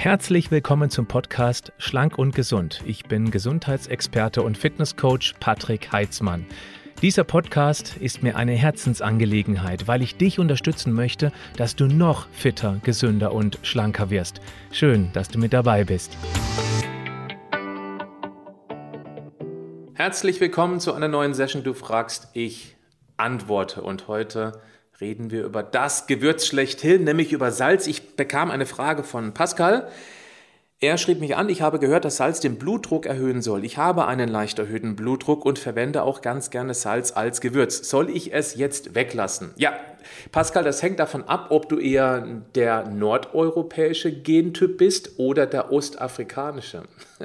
Herzlich willkommen zum Podcast Schlank und Gesund. Ich bin Gesundheitsexperte und Fitnesscoach Patrick Heitzmann. Dieser Podcast ist mir eine Herzensangelegenheit, weil ich dich unterstützen möchte, dass du noch fitter, gesünder und schlanker wirst. Schön, dass du mit dabei bist. Herzlich willkommen zu einer neuen Session. Du fragst, ich antworte. Und heute reden wir über das Gewürz schlechthin, nämlich über Salz. Ich bekam eine Frage von Pascal. Er schrieb mich an, ich habe gehört, dass Salz den Blutdruck erhöhen soll. Ich habe einen leicht erhöhten Blutdruck und verwende auch ganz gerne Salz als Gewürz. Soll ich es jetzt weglassen? Ja, Pascal, das hängt davon ab, ob du eher der nordeuropäische Gentyp bist oder der ostafrikanische.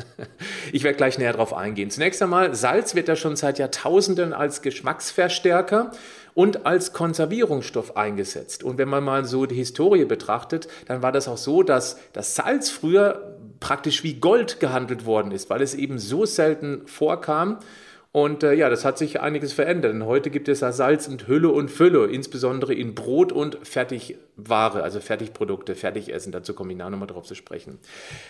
Ich werde gleich näher darauf eingehen. Zunächst einmal, Salz wird ja schon seit Jahrtausenden als Geschmacksverstärker und als Konservierungsstoff eingesetzt. Und wenn man mal so die Historie betrachtet, dann war das auch so, dass das Salz früher praktisch wie Gold gehandelt worden ist, weil es eben so selten vorkam und äh, ja, das hat sich einiges verändert. Denn heute gibt es ja Salz und Hülle und Fülle, insbesondere in Brot und Fertigware, also Fertigprodukte, Fertigessen. Dazu komme ich nachher nochmal drauf zu sprechen.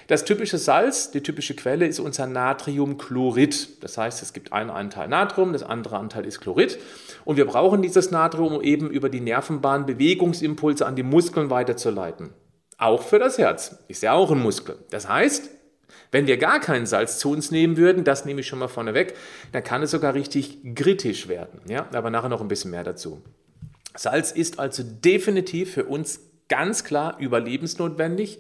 Das typische Salz, die typische Quelle ist unser Natriumchlorid. Das heißt, es gibt einen Anteil Natrium, das andere Anteil ist Chlorid. Und wir brauchen dieses Natrium, um eben über die Nervenbahn Bewegungsimpulse an die Muskeln weiterzuleiten. Auch für das Herz. Ist ja auch ein Muskel. Das heißt, wenn wir gar kein Salz zu uns nehmen würden, das nehme ich schon mal vorne weg, dann kann es sogar richtig kritisch werden. Ja? Aber nachher noch ein bisschen mehr dazu. Salz ist also definitiv für uns ganz klar überlebensnotwendig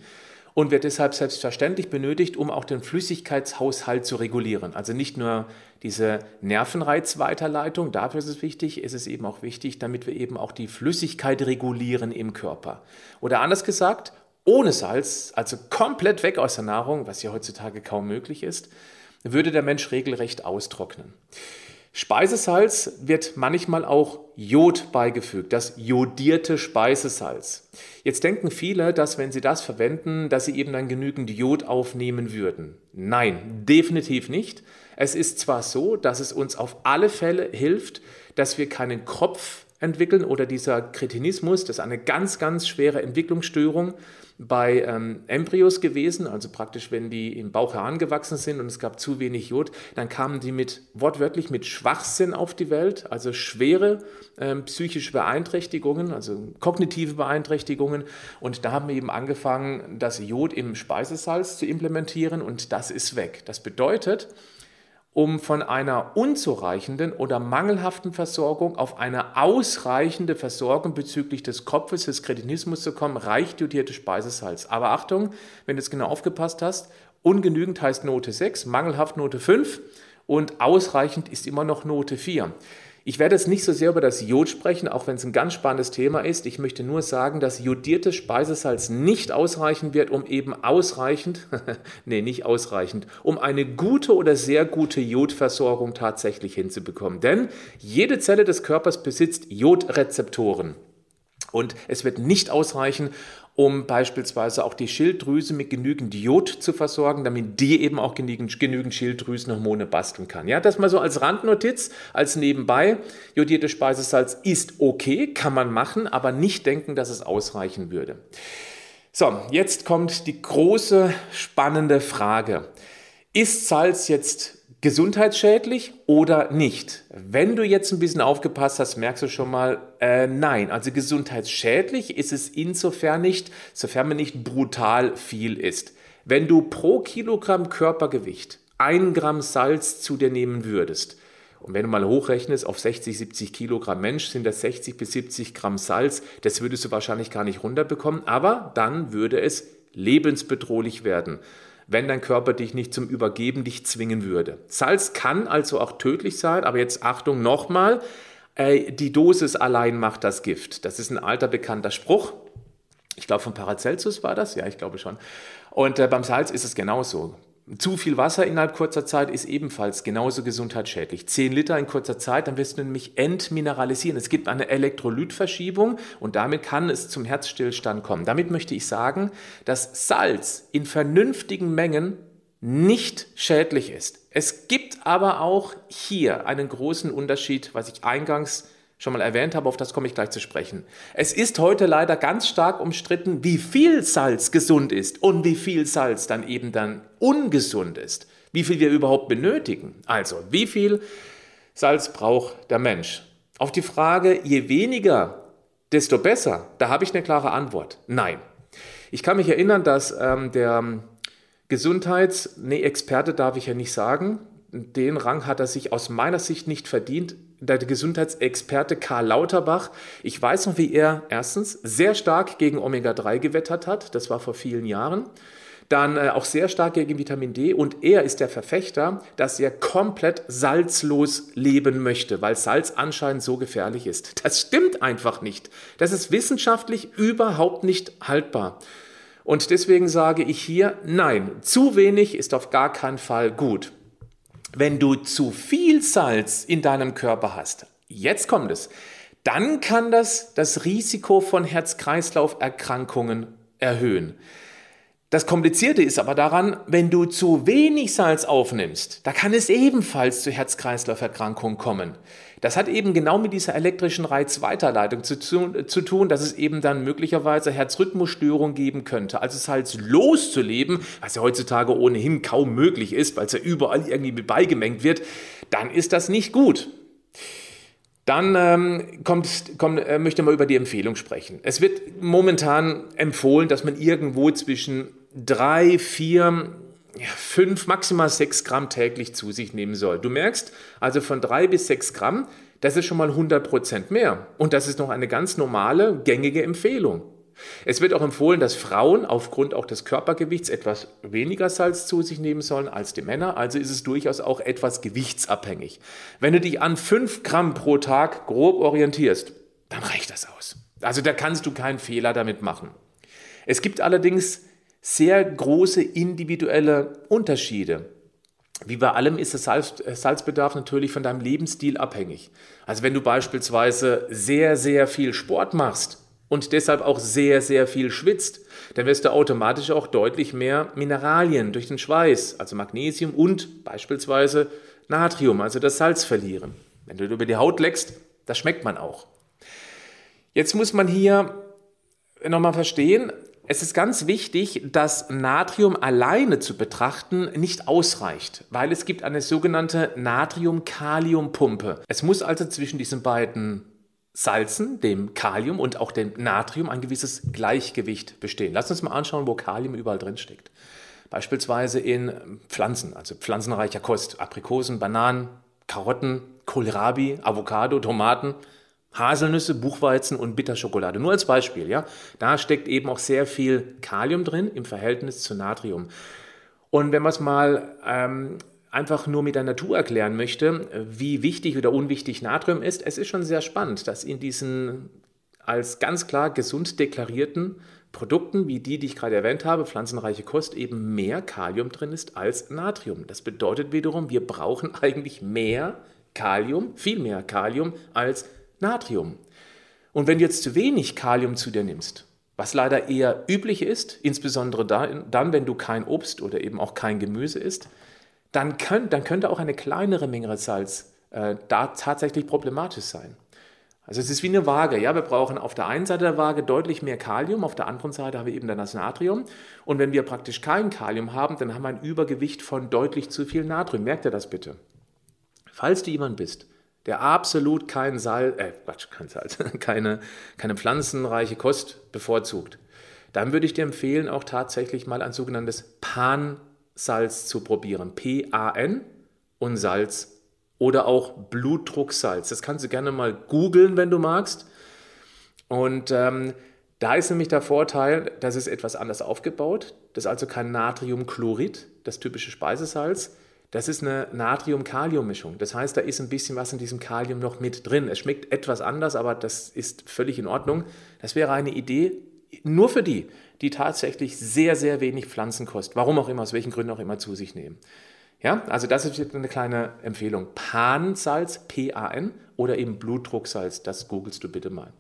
und wird deshalb selbstverständlich benötigt, um auch den Flüssigkeitshaushalt zu regulieren. Also nicht nur diese Nervenreizweiterleitung, dafür ist es wichtig, ist es eben auch wichtig, damit wir eben auch die Flüssigkeit regulieren im Körper. Oder anders gesagt, ohne Salz, also komplett weg aus der Nahrung, was ja heutzutage kaum möglich ist, würde der Mensch regelrecht austrocknen. Speisesalz wird manchmal auch Jod beigefügt, das jodierte Speisesalz. Jetzt denken viele, dass wenn sie das verwenden, dass sie eben dann genügend Jod aufnehmen würden. Nein, definitiv nicht. Es ist zwar so, dass es uns auf alle Fälle hilft, dass wir keinen Kopf entwickeln oder dieser Kretinismus, das ist eine ganz, ganz schwere Entwicklungsstörung, bei ähm, Embryos gewesen, also praktisch, wenn die im Bauch herangewachsen sind und es gab zu wenig Jod, dann kamen die mit wortwörtlich mit Schwachsinn auf die Welt, also schwere ähm, psychische Beeinträchtigungen, also kognitive Beeinträchtigungen. Und da haben wir eben angefangen, das Jod im Speisesalz zu implementieren und das ist weg. Das bedeutet, um von einer unzureichenden oder mangelhaften Versorgung auf eine ausreichende Versorgung bezüglich des Kopfes, des Kretinismus zu kommen, reicht jodiertes Speisesalz. Aber Achtung, wenn du es genau aufgepasst hast, ungenügend heißt Note 6, mangelhaft Note 5 und ausreichend ist immer noch Note 4. Ich werde jetzt nicht so sehr über das Jod sprechen, auch wenn es ein ganz spannendes Thema ist. Ich möchte nur sagen, dass jodiertes Speisesalz nicht ausreichen wird, um eben ausreichend, nee, nicht ausreichend, um eine gute oder sehr gute Jodversorgung tatsächlich hinzubekommen. Denn jede Zelle des Körpers besitzt Jodrezeptoren. Und es wird nicht ausreichen, um beispielsweise auch die Schilddrüse mit genügend Jod zu versorgen, damit die eben auch genügend, genügend Schilddrüsenhormone basteln kann. Ja, das mal so als Randnotiz, als nebenbei. Jodiertes Speisesalz ist okay, kann man machen, aber nicht denken, dass es ausreichen würde. So, jetzt kommt die große spannende Frage. Ist Salz jetzt gesundheitsschädlich oder nicht? Wenn du jetzt ein bisschen aufgepasst hast, merkst du schon mal, äh, nein. Also gesundheitsschädlich ist es insofern nicht, sofern man nicht brutal viel isst. Wenn du pro Kilogramm Körpergewicht ein Gramm Salz zu dir nehmen würdest, und wenn du mal hochrechnest auf 60, 70 Kilogramm Mensch, sind das 60 bis 70 Gramm Salz. Das würdest du wahrscheinlich gar nicht runterbekommen, aber dann würde es lebensbedrohlich werden wenn dein Körper dich nicht zum Übergeben dich zwingen würde. Salz kann also auch tödlich sein, aber jetzt Achtung nochmal, äh, die Dosis allein macht das Gift. Das ist ein alter bekannter Spruch. Ich glaube von Paracelsus war das, ja, ich glaube schon. Und äh, beim Salz ist es genauso. Zu viel Wasser innerhalb kurzer Zeit ist ebenfalls genauso gesundheitsschädlich. 10 Liter in kurzer Zeit, dann wirst du nämlich entmineralisieren. Es gibt eine Elektrolytverschiebung und damit kann es zum Herzstillstand kommen. Damit möchte ich sagen, dass Salz in vernünftigen Mengen nicht schädlich ist. Es gibt aber auch hier einen großen Unterschied, was ich eingangs schon mal erwähnt habe, auf das komme ich gleich zu sprechen. Es ist heute leider ganz stark umstritten, wie viel Salz gesund ist und wie viel Salz dann eben dann ungesund ist. Wie viel wir überhaupt benötigen. Also, wie viel Salz braucht der Mensch? Auf die Frage, je weniger, desto besser, da habe ich eine klare Antwort. Nein. Ich kann mich erinnern, dass ähm, der Gesundheits-, nee, Experte darf ich ja nicht sagen, den Rang hat er sich aus meiner Sicht nicht verdient. Der Gesundheitsexperte Karl Lauterbach, ich weiß noch, wie er erstens sehr stark gegen Omega-3 gewettert hat, das war vor vielen Jahren, dann äh, auch sehr stark gegen Vitamin D und er ist der Verfechter, dass er komplett salzlos leben möchte, weil Salz anscheinend so gefährlich ist. Das stimmt einfach nicht. Das ist wissenschaftlich überhaupt nicht haltbar. Und deswegen sage ich hier, nein, zu wenig ist auf gar keinen Fall gut. Wenn du zu viel Salz in deinem Körper hast, jetzt kommt es, dann kann das das Risiko von Herz-Kreislauf-Erkrankungen erhöhen. Das Komplizierte ist aber daran, wenn du zu wenig Salz aufnimmst, da kann es ebenfalls zu Herz-Kreislauf-Erkrankungen kommen. Das hat eben genau mit dieser elektrischen Reizweiterleitung zu, zu, zu tun, dass es eben dann möglicherweise Herzrhythmusstörungen geben könnte. Also Salz loszuleben, was ja heutzutage ohnehin kaum möglich ist, weil es ja überall irgendwie mit beigemengt wird, dann ist das nicht gut. Dann ähm, kommt, kommt, äh, möchte man über die Empfehlung sprechen. Es wird momentan empfohlen, dass man irgendwo zwischen drei, vier fünf, maximal sechs Gramm täglich zu sich nehmen soll. Du merkst also von drei bis sechs Gramm, das ist schon mal 100 Prozent mehr. Und das ist noch eine ganz normale, gängige Empfehlung. Es wird auch empfohlen, dass Frauen aufgrund auch des Körpergewichts etwas weniger Salz zu sich nehmen sollen als die Männer. Also ist es durchaus auch etwas gewichtsabhängig. Wenn du dich an 5 Gramm pro Tag grob orientierst, dann reicht das aus. Also da kannst du keinen Fehler damit machen. Es gibt allerdings sehr große individuelle Unterschiede. Wie bei allem ist der äh, Salzbedarf natürlich von deinem Lebensstil abhängig. Also wenn du beispielsweise sehr, sehr viel Sport machst und deshalb auch sehr, sehr viel schwitzt, dann wirst du automatisch auch deutlich mehr Mineralien durch den Schweiß, also Magnesium und beispielsweise Natrium, also das Salz verlieren. Wenn du über die Haut leckst, das schmeckt man auch. Jetzt muss man hier nochmal verstehen, es ist ganz wichtig, dass Natrium alleine zu betrachten nicht ausreicht, weil es gibt eine sogenannte Natrium-Kalium-Pumpe. Es muss also zwischen diesen beiden Salzen, dem Kalium und auch dem Natrium, ein gewisses Gleichgewicht bestehen. Lass uns mal anschauen, wo Kalium überall drin steckt. Beispielsweise in Pflanzen, also pflanzenreicher Kost, Aprikosen, Bananen, Karotten, Kohlrabi, Avocado, Tomaten, Haselnüsse, Buchweizen und Bitterschokolade. Nur als Beispiel, ja. Da steckt eben auch sehr viel Kalium drin im Verhältnis zu Natrium. Und wenn man es mal ähm, einfach nur mit der Natur erklären möchte, wie wichtig oder unwichtig Natrium ist, es ist schon sehr spannend, dass in diesen als ganz klar gesund deklarierten Produkten, wie die, die ich gerade erwähnt habe, pflanzenreiche Kost, eben mehr Kalium drin ist als Natrium. Das bedeutet wiederum, wir brauchen eigentlich mehr Kalium, viel mehr Kalium als Natrium. Und wenn du jetzt zu wenig Kalium zu dir nimmst, was leider eher üblich ist, insbesondere dann, wenn du kein Obst oder eben auch kein Gemüse isst, dann, könnt, dann könnte auch eine kleinere Menge Salz äh, da tatsächlich problematisch sein. Also es ist wie eine Waage. Ja, wir brauchen auf der einen Seite der Waage deutlich mehr Kalium, auf der anderen Seite haben wir eben dann das Natrium. Und wenn wir praktisch kein Kalium haben, dann haben wir ein Übergewicht von deutlich zu viel Natrium. Merkt ihr das bitte? Falls du jemand bist, der absolut kein Salz, äh, Quatsch, kein Salz, keine, keine pflanzenreiche Kost bevorzugt, dann würde ich dir empfehlen, auch tatsächlich mal ein sogenanntes Pan-Salz zu probieren. P-A-N und Salz oder auch Blutdrucksalz. Das kannst du gerne mal googeln, wenn du magst. Und ähm, da ist nämlich der Vorteil, dass es etwas anders aufgebaut. Das ist also kein Natriumchlorid, das typische Speisesalz, das ist eine Natrium-Kalium-Mischung. Das heißt, da ist ein bisschen was in diesem Kalium noch mit drin. Es schmeckt etwas anders, aber das ist völlig in Ordnung. Das wäre eine Idee nur für die, die tatsächlich sehr, sehr wenig Pflanzenkost, warum auch immer, aus welchen Gründen auch immer, zu sich nehmen. Ja, also das ist eine kleine Empfehlung. Pan-Salz, P-A-N oder eben Blutdrucksalz, das googelst du bitte mal.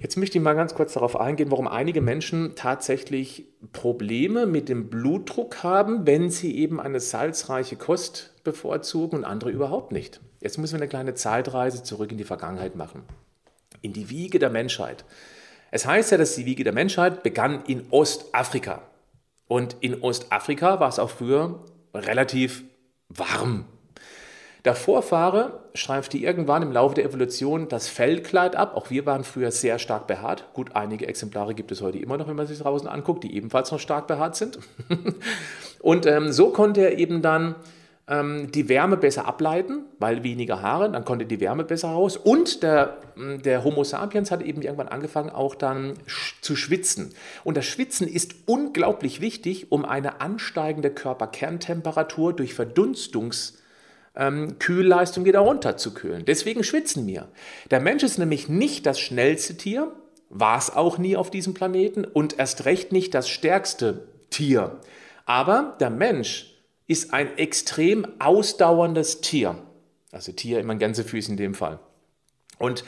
Jetzt möchte ich mal ganz kurz darauf eingehen, warum einige Menschen tatsächlich Probleme mit dem Blutdruck haben, wenn sie eben eine salzreiche Kost bevorzugen und andere überhaupt nicht. Jetzt müssen wir eine kleine Zeitreise zurück in die Vergangenheit machen. in die Wiege der Menschheit. Es heißt ja, dass die Wiege der Menschheit begann in Ostafrika. Und in Ostafrika war es auch früher relativ warm. Der Vorfahre streifte irgendwann im Laufe der Evolution das Fellkleid ab. Auch wir waren früher sehr stark behaart. Gut, einige Exemplare gibt es heute immer noch, wenn man sich draußen anguckt, die ebenfalls noch stark behaart sind. Und ähm, so konnte er eben dann die Wärme besser ableiten, weil weniger Haare, dann konnte die Wärme besser raus. Und der, hm, der Homo sapiens hat eben irgendwann angefangen, auch dann zu schwitzen. Und das Schwitzen ist unglaublich wichtig, um eine ansteigende Körperkerntemperatur durch Verdunstungs- ähm, Kühlleistung wieder runterzukühlen. Deswegen schwitzen wir. Der Mensch ist nämlich nicht das schnellste Tier, war es auch nie auf diesem Planeten und erst recht nicht das stärkste Tier. Aber der Mensch ist ein extrem ausdauerndes Tier. Also Tier immer in Gänsefüßen in dem Fall. Und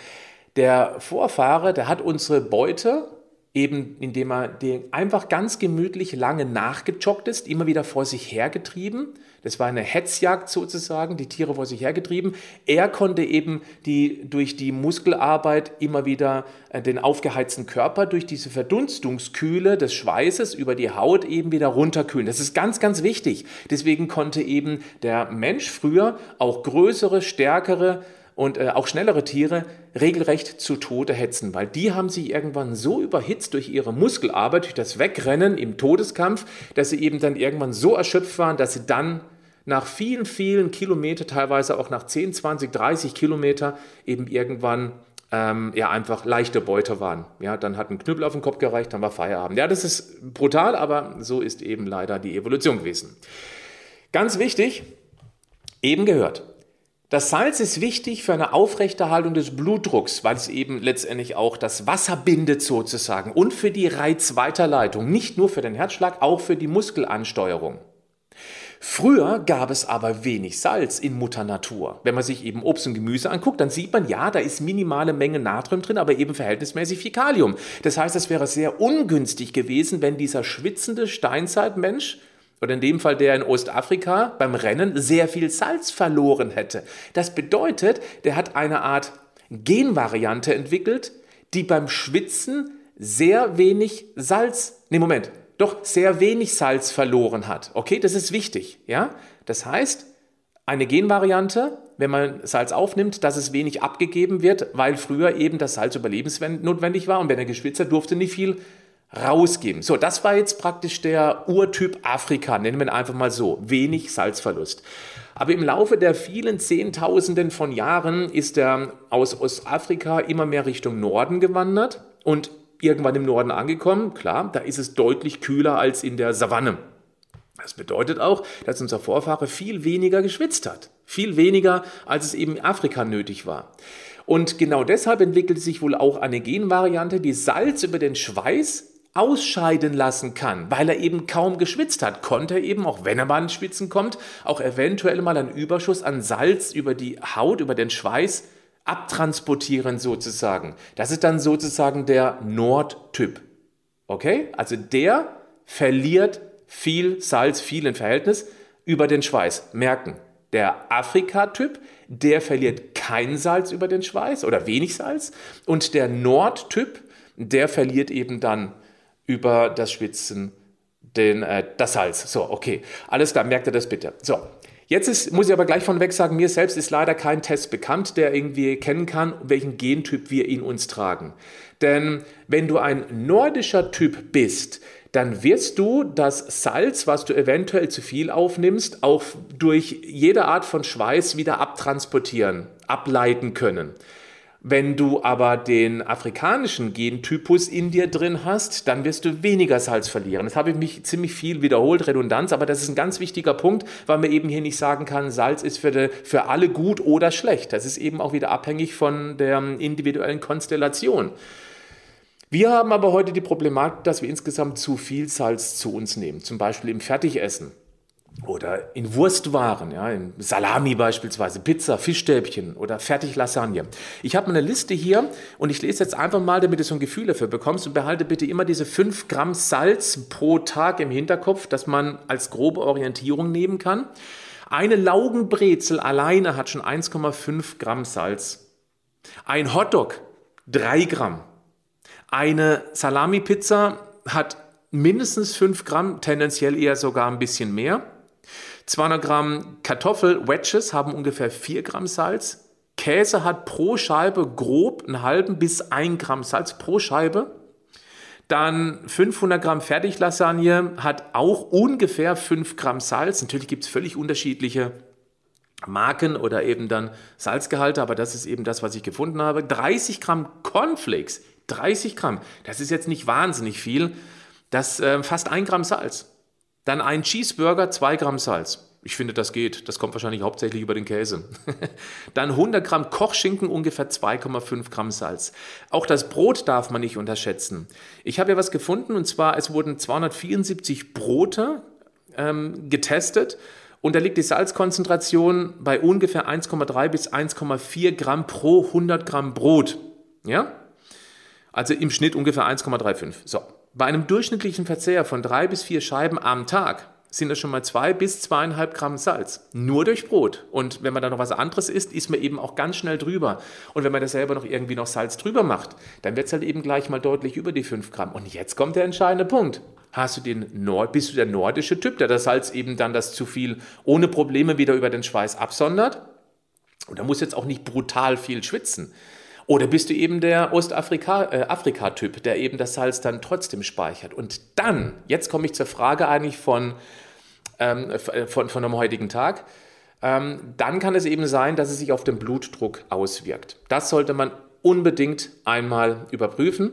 der Vorfahre, der hat unsere Beute eben indem er den einfach ganz gemütlich lange nachgejoggt ist, immer wieder vor sich hergetrieben. Das war eine Hetzjagd sozusagen, die Tiere vor sich hergetrieben. Er konnte eben die, durch die Muskelarbeit immer wieder äh, den aufgeheizten Körper durch diese Verdunstungskühle des Schweißes über die Haut eben wieder runterkühlen. Das ist ganz, ganz wichtig. Deswegen konnte eben der Mensch früher auch größere, stärkere, und äh, auch schnellere Tiere regelrecht zu Tode hetzen, weil die haben sich irgendwann so überhitzt durch ihre Muskelarbeit, durch das Wegrennen im Todeskampf, dass sie eben dann irgendwann so erschöpft waren, dass sie dann nach vielen, vielen Kilometern, teilweise auch nach 10, 20, 30 Kilometer, eben irgendwann ähm, ja einfach leichte Beute waren. Ja, dann hat ein Knüppel auf den Kopf gereicht, dann war Feierabend. Ja, das ist brutal, aber so ist eben leider die Evolution gewesen. Ganz wichtig, eben gehört. Das Salz ist wichtig für eine Aufrechterhaltung des Blutdrucks, weil es eben letztendlich auch das Wasser bindet sozusagen und für die Reizweiterleitung, nicht nur für den Herzschlag, auch für die Muskelansteuerung. Früher gab es aber wenig Salz in Mutter Natur. Wenn man sich eben Obst und Gemüse anguckt, dann sieht man, ja, da ist minimale Menge Natrium drin, aber eben verhältnismäßig viel Kalium. Das heißt, es wäre sehr ungünstig gewesen, wenn dieser schwitzende Steinzeitmensch oder in dem Fall der in Ostafrika beim Rennen sehr viel Salz verloren hätte. Das bedeutet, der hat eine Art Genvariante entwickelt, die beim Schwitzen sehr wenig Salz, nee Moment, doch sehr wenig Salz verloren hat. Okay, das ist wichtig, ja? Das heißt, eine Genvariante, wenn man Salz aufnimmt, dass es wenig abgegeben wird, weil früher eben das Salz überlebensnotwendig war und wenn er geschwitzt hat, durfte nicht viel rausgeben. So, das war jetzt praktisch der Urtyp Afrika, nennen wir ihn einfach mal so, wenig Salzverlust. Aber im Laufe der vielen Zehntausenden von Jahren ist er aus Ostafrika immer mehr Richtung Norden gewandert und irgendwann im Norden angekommen. Klar, da ist es deutlich kühler als in der Savanne. Das bedeutet auch, dass unser Vorfahre viel weniger geschwitzt hat. Viel weniger, als es eben in Afrika nötig war. Und genau deshalb entwickelte sich wohl auch eine Genvariante, die Salz über den Schweiß ausscheiden lassen kann, weil er eben kaum geschwitzt hat, konnte er eben, auch wenn er mal ins Schwitzen kommt, auch eventuell mal einen Überschuss an Salz über die Haut, über den Schweiß abtransportieren sozusagen. Das ist dann sozusagen der Nordtyp. Okay? Also der verliert viel Salz, viel im Verhältnis über den Schweiß. Merken. Der Afrika-Typ, der verliert kein Salz über den Schweiß oder wenig Salz. Und der Nordtyp, der verliert eben dann über das Schwitzen den, äh, das Salz. So, okay. Alles klar, merkt ihr das bitte. So, Jetzt ist, muss ich aber gleich von weg sagen, mir selbst ist leider kein Test bekannt, der irgendwie kennen kann, welchen Gentyp wir in uns tragen. Denn wenn du ein nordischer Typ bist, dann wirst du das Salz, was du eventuell zu viel aufnimmst, auch durch jede Art von Schweiß wieder abtransportieren, ableiten können. Wenn du aber den afrikanischen Gentypus in dir drin hast, dann wirst du weniger Salz verlieren. Das habe ich mich ziemlich viel wiederholt, Redundanz, aber das ist ein ganz wichtiger Punkt, weil man eben hier nicht sagen kann, Salz ist für, die, für alle gut oder schlecht. Das ist eben auch wieder abhängig von der individuellen Konstellation. Wir haben aber heute die Problematik, dass wir insgesamt zu viel Salz zu uns nehmen, zum Beispiel im Fertigessen oder in Wurstwaren, ja, in Salami beispielsweise, Pizza, Fischstäbchen oder Fertiglasagne. Ich habe eine Liste hier und ich lese jetzt einfach mal, damit du so ein Gefühl dafür bekommst und behalte bitte immer diese 5 Gramm Salz pro Tag im Hinterkopf, dass man als grobe Orientierung nehmen kann. Eine Laugenbrezel alleine hat schon 1,5 Gramm Salz. Ein Hotdog 3 Gramm. Eine Salami-Pizza hat mindestens 5 Gramm, tendenziell eher sogar ein bisschen mehr. 200 Gramm Kartoffel-Wedges haben ungefähr 4 Gramm Salz. Käse hat pro Scheibe grob einen halben bis 1 Gramm Salz pro Scheibe. Dann 500 Gramm Fertiglasagne hat auch ungefähr 5 Gramm Salz. Natürlich gibt es völlig unterschiedliche Marken oder eben dann Salzgehalte, aber das ist eben das, was ich gefunden habe. 30 Gramm Cornflakes, 30 Gramm, das ist jetzt nicht wahnsinnig viel. Das äh, fast 1 Gramm Salz. Dann ein Cheeseburger, 2 Gramm Salz. Ich finde, das geht. Das kommt wahrscheinlich hauptsächlich über den Käse. Dann 100 Gramm Kochschinken, ungefähr 2,5 Gramm Salz. Auch das Brot darf man nicht unterschätzen. Ich habe ja was gefunden und zwar, es wurden 274 Brote ähm, getestet und da liegt die Salzkonzentration bei ungefähr 1,3 bis 1,4 Gramm pro 100 Gramm Brot. Ja? Also im Schnitt ungefähr 1,35. So. Bei einem durchschnittlichen Verzehr von drei bis vier Scheiben am Tag sind das schon mal zwei bis zweieinhalb Gramm Salz. Nur durch Brot. Und wenn man da noch was anderes isst, isst man eben auch ganz schnell drüber. Und wenn man das selber noch irgendwie noch Salz drüber macht, dann wird es halt eben gleich mal deutlich über die fünf Gramm. Und jetzt kommt der entscheidende Punkt. Hast du den Nord, bist du der nordische Typ, der das Salz eben dann das zu viel ohne Probleme wieder über den Schweiß absondert? Und da muss jetzt auch nicht brutal viel schwitzen. Oder bist du eben der Ostafrika-Typ, äh, der eben das Salz dann trotzdem speichert? Und dann, jetzt komme ich zur Frage eigentlich von, ähm, äh, von, von dem heutigen Tag, ähm, dann kann es eben sein, dass es sich auf den Blutdruck auswirkt. Das sollte man unbedingt einmal überprüfen,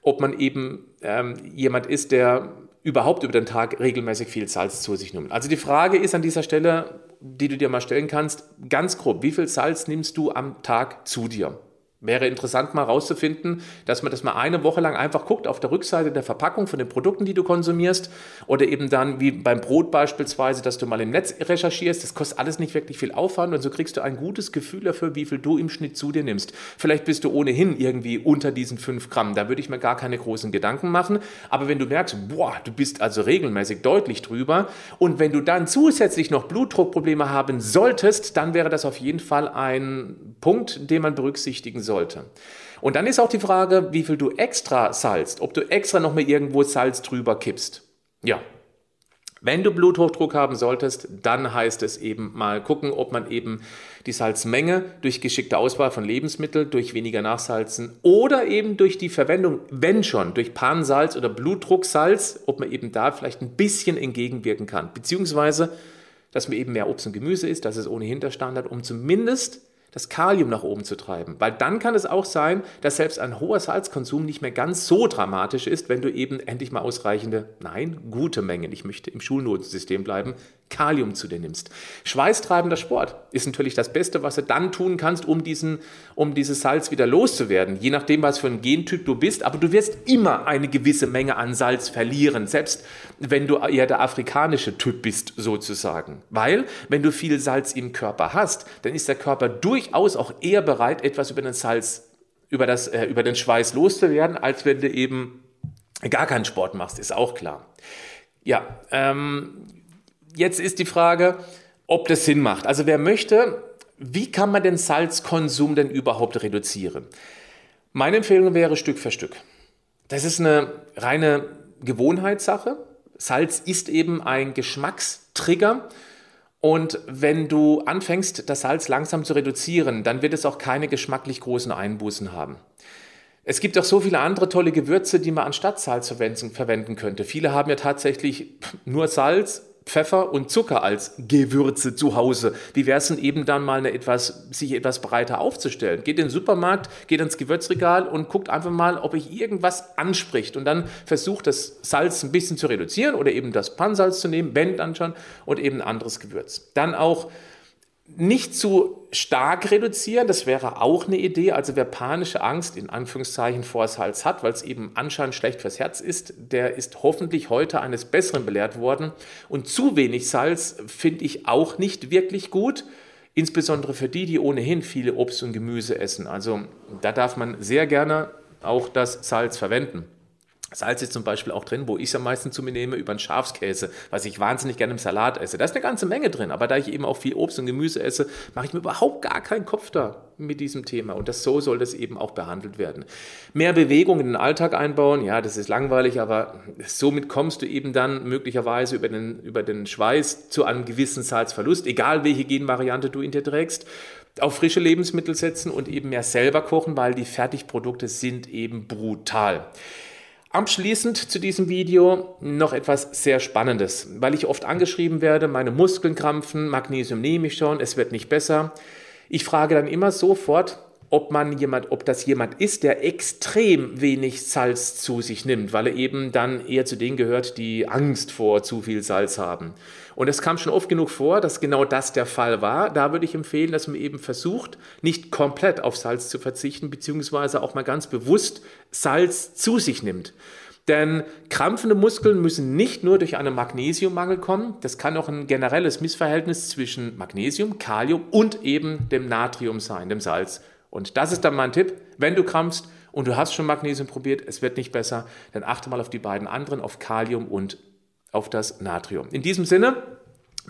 ob man eben ähm, jemand ist, der überhaupt über den Tag regelmäßig viel Salz zu sich nimmt. Also die Frage ist an dieser Stelle, die du dir mal stellen kannst, ganz grob, wie viel Salz nimmst du am Tag zu dir? Wäre interessant mal rauszufinden, dass man das mal eine Woche lang einfach guckt auf der Rückseite der Verpackung von den Produkten, die du konsumierst oder eben dann wie beim Brot beispielsweise, dass du mal im Netz recherchierst. Das kostet alles nicht wirklich viel Aufwand und so kriegst du ein gutes Gefühl dafür, wie viel du im Schnitt zu dir nimmst. Vielleicht bist du ohnehin irgendwie unter diesen 5 Gramm. Da würde ich mir gar keine großen Gedanken machen. Aber wenn du merkst, boah, du bist also regelmäßig deutlich drüber und wenn du dann zusätzlich noch Blutdruckprobleme haben solltest, dann wäre das auf jeden Fall ein Punkt, den man berücksichtigen sollte sollte. Und dann ist auch die Frage, wie viel du extra salzt, ob du extra noch mal irgendwo Salz drüber kippst. Ja. Wenn du Bluthochdruck haben solltest, dann heißt es eben mal gucken, ob man eben die Salzmenge durch geschickte Auswahl von Lebensmitteln, durch weniger Nachsalzen oder eben durch die Verwendung, wenn schon, durch Pansalz oder Blutdrucksalz, ob man eben da vielleicht ein bisschen entgegenwirken kann. Beziehungsweise, dass man eben mehr Obst und Gemüse isst, das ist ohnehin der Standard, um zumindest das Kalium nach oben zu treiben. Weil dann kann es auch sein, dass selbst ein hoher Salzkonsum nicht mehr ganz so dramatisch ist, wenn du eben endlich mal ausreichende, nein, gute Mengen, ich möchte im Schulnotensystem bleiben, Kalium zu dir nimmst. Schweißtreibender Sport ist natürlich das Beste, was du dann tun kannst, um, diesen, um dieses Salz wieder loszuwerden. Je nachdem, was für ein Gentyp du bist, aber du wirst immer eine gewisse Menge an Salz verlieren, selbst wenn du eher der afrikanische Typ bist, sozusagen. Weil, wenn du viel Salz im Körper hast, dann ist der Körper durchaus auch eher bereit, etwas über den Salz, über, das, äh, über den Schweiß loszuwerden, als wenn du eben gar keinen Sport machst, ist auch klar. Ja, ähm, jetzt ist die Frage, ob das Sinn macht. Also wer möchte, wie kann man den Salzkonsum denn überhaupt reduzieren? Meine Empfehlung wäre Stück für Stück. Das ist eine reine Gewohnheitssache. Salz ist eben ein Geschmackstrigger. Und wenn du anfängst, das Salz langsam zu reduzieren, dann wird es auch keine geschmacklich großen Einbußen haben. Es gibt auch so viele andere tolle Gewürze, die man anstatt Salz verwenden könnte. Viele haben ja tatsächlich nur Salz, Pfeffer und Zucker als Gewürze zu Hause. Wie wäre es denn eben dann mal eine etwas, sich etwas breiter aufzustellen? Geht in den Supermarkt, geht ins Gewürzregal und guckt einfach mal, ob euch irgendwas anspricht und dann versucht das Salz ein bisschen zu reduzieren oder eben das Pansalz zu nehmen, wenn dann schon, und eben ein anderes Gewürz. Dann auch nicht zu stark reduzieren, das wäre auch eine Idee. Also wer panische Angst in Anführungszeichen vor Salz hat, weil es eben anscheinend schlecht fürs Herz ist, der ist hoffentlich heute eines Besseren belehrt worden. Und zu wenig Salz finde ich auch nicht wirklich gut, insbesondere für die, die ohnehin viele Obst und Gemüse essen. Also da darf man sehr gerne auch das Salz verwenden. Salz ist zum Beispiel auch drin, wo ich es am meisten zu mir nehme, über einen Schafskäse, was ich wahnsinnig gerne im Salat esse. Da ist eine ganze Menge drin, aber da ich eben auch viel Obst und Gemüse esse, mache ich mir überhaupt gar keinen Kopf da mit diesem Thema. Und das, so soll das eben auch behandelt werden. Mehr Bewegung in den Alltag einbauen, ja, das ist langweilig, aber somit kommst du eben dann möglicherweise über den, über den Schweiß zu einem gewissen Salzverlust, egal welche Genvariante du in dir trägst auf frische Lebensmittel setzen und eben mehr selber kochen, weil die Fertigprodukte sind eben brutal. Abschließend zu diesem Video noch etwas sehr Spannendes, weil ich oft angeschrieben werde, meine Muskeln krampfen, Magnesium nehme ich schon, es wird nicht besser. Ich frage dann immer sofort, ob man jemand, ob das jemand ist, der extrem wenig Salz zu sich nimmt, weil er eben dann eher zu denen gehört, die Angst vor zu viel Salz haben. Und es kam schon oft genug vor, dass genau das der Fall war. Da würde ich empfehlen, dass man eben versucht, nicht komplett auf Salz zu verzichten, beziehungsweise auch mal ganz bewusst Salz zu sich nimmt. Denn krampfende Muskeln müssen nicht nur durch einen Magnesiummangel kommen, das kann auch ein generelles Missverhältnis zwischen Magnesium, Kalium und eben dem Natrium sein, dem Salz. Und das ist dann mein Tipp, wenn du krampfst und du hast schon Magnesium probiert, es wird nicht besser, dann achte mal auf die beiden anderen, auf Kalium und auf das Natrium. In diesem Sinne,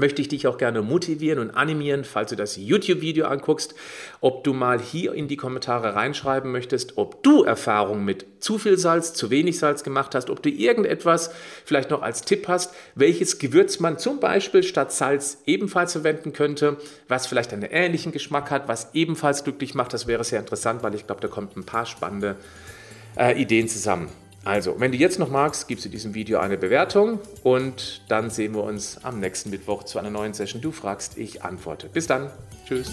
möchte ich dich auch gerne motivieren und animieren, falls du das YouTube-Video anguckst, ob du mal hier in die Kommentare reinschreiben möchtest, ob du Erfahrungen mit zu viel Salz, zu wenig Salz gemacht hast, ob du irgendetwas vielleicht noch als Tipp hast, welches Gewürz man zum Beispiel statt Salz ebenfalls verwenden könnte, was vielleicht einen ähnlichen Geschmack hat, was ebenfalls glücklich macht. Das wäre sehr interessant, weil ich glaube, da kommt ein paar spannende äh, Ideen zusammen. Also, wenn du jetzt noch magst, gibst du diesem Video eine Bewertung und dann sehen wir uns am nächsten Mittwoch zu einer neuen Session. Du fragst, ich antworte. Bis dann. Tschüss.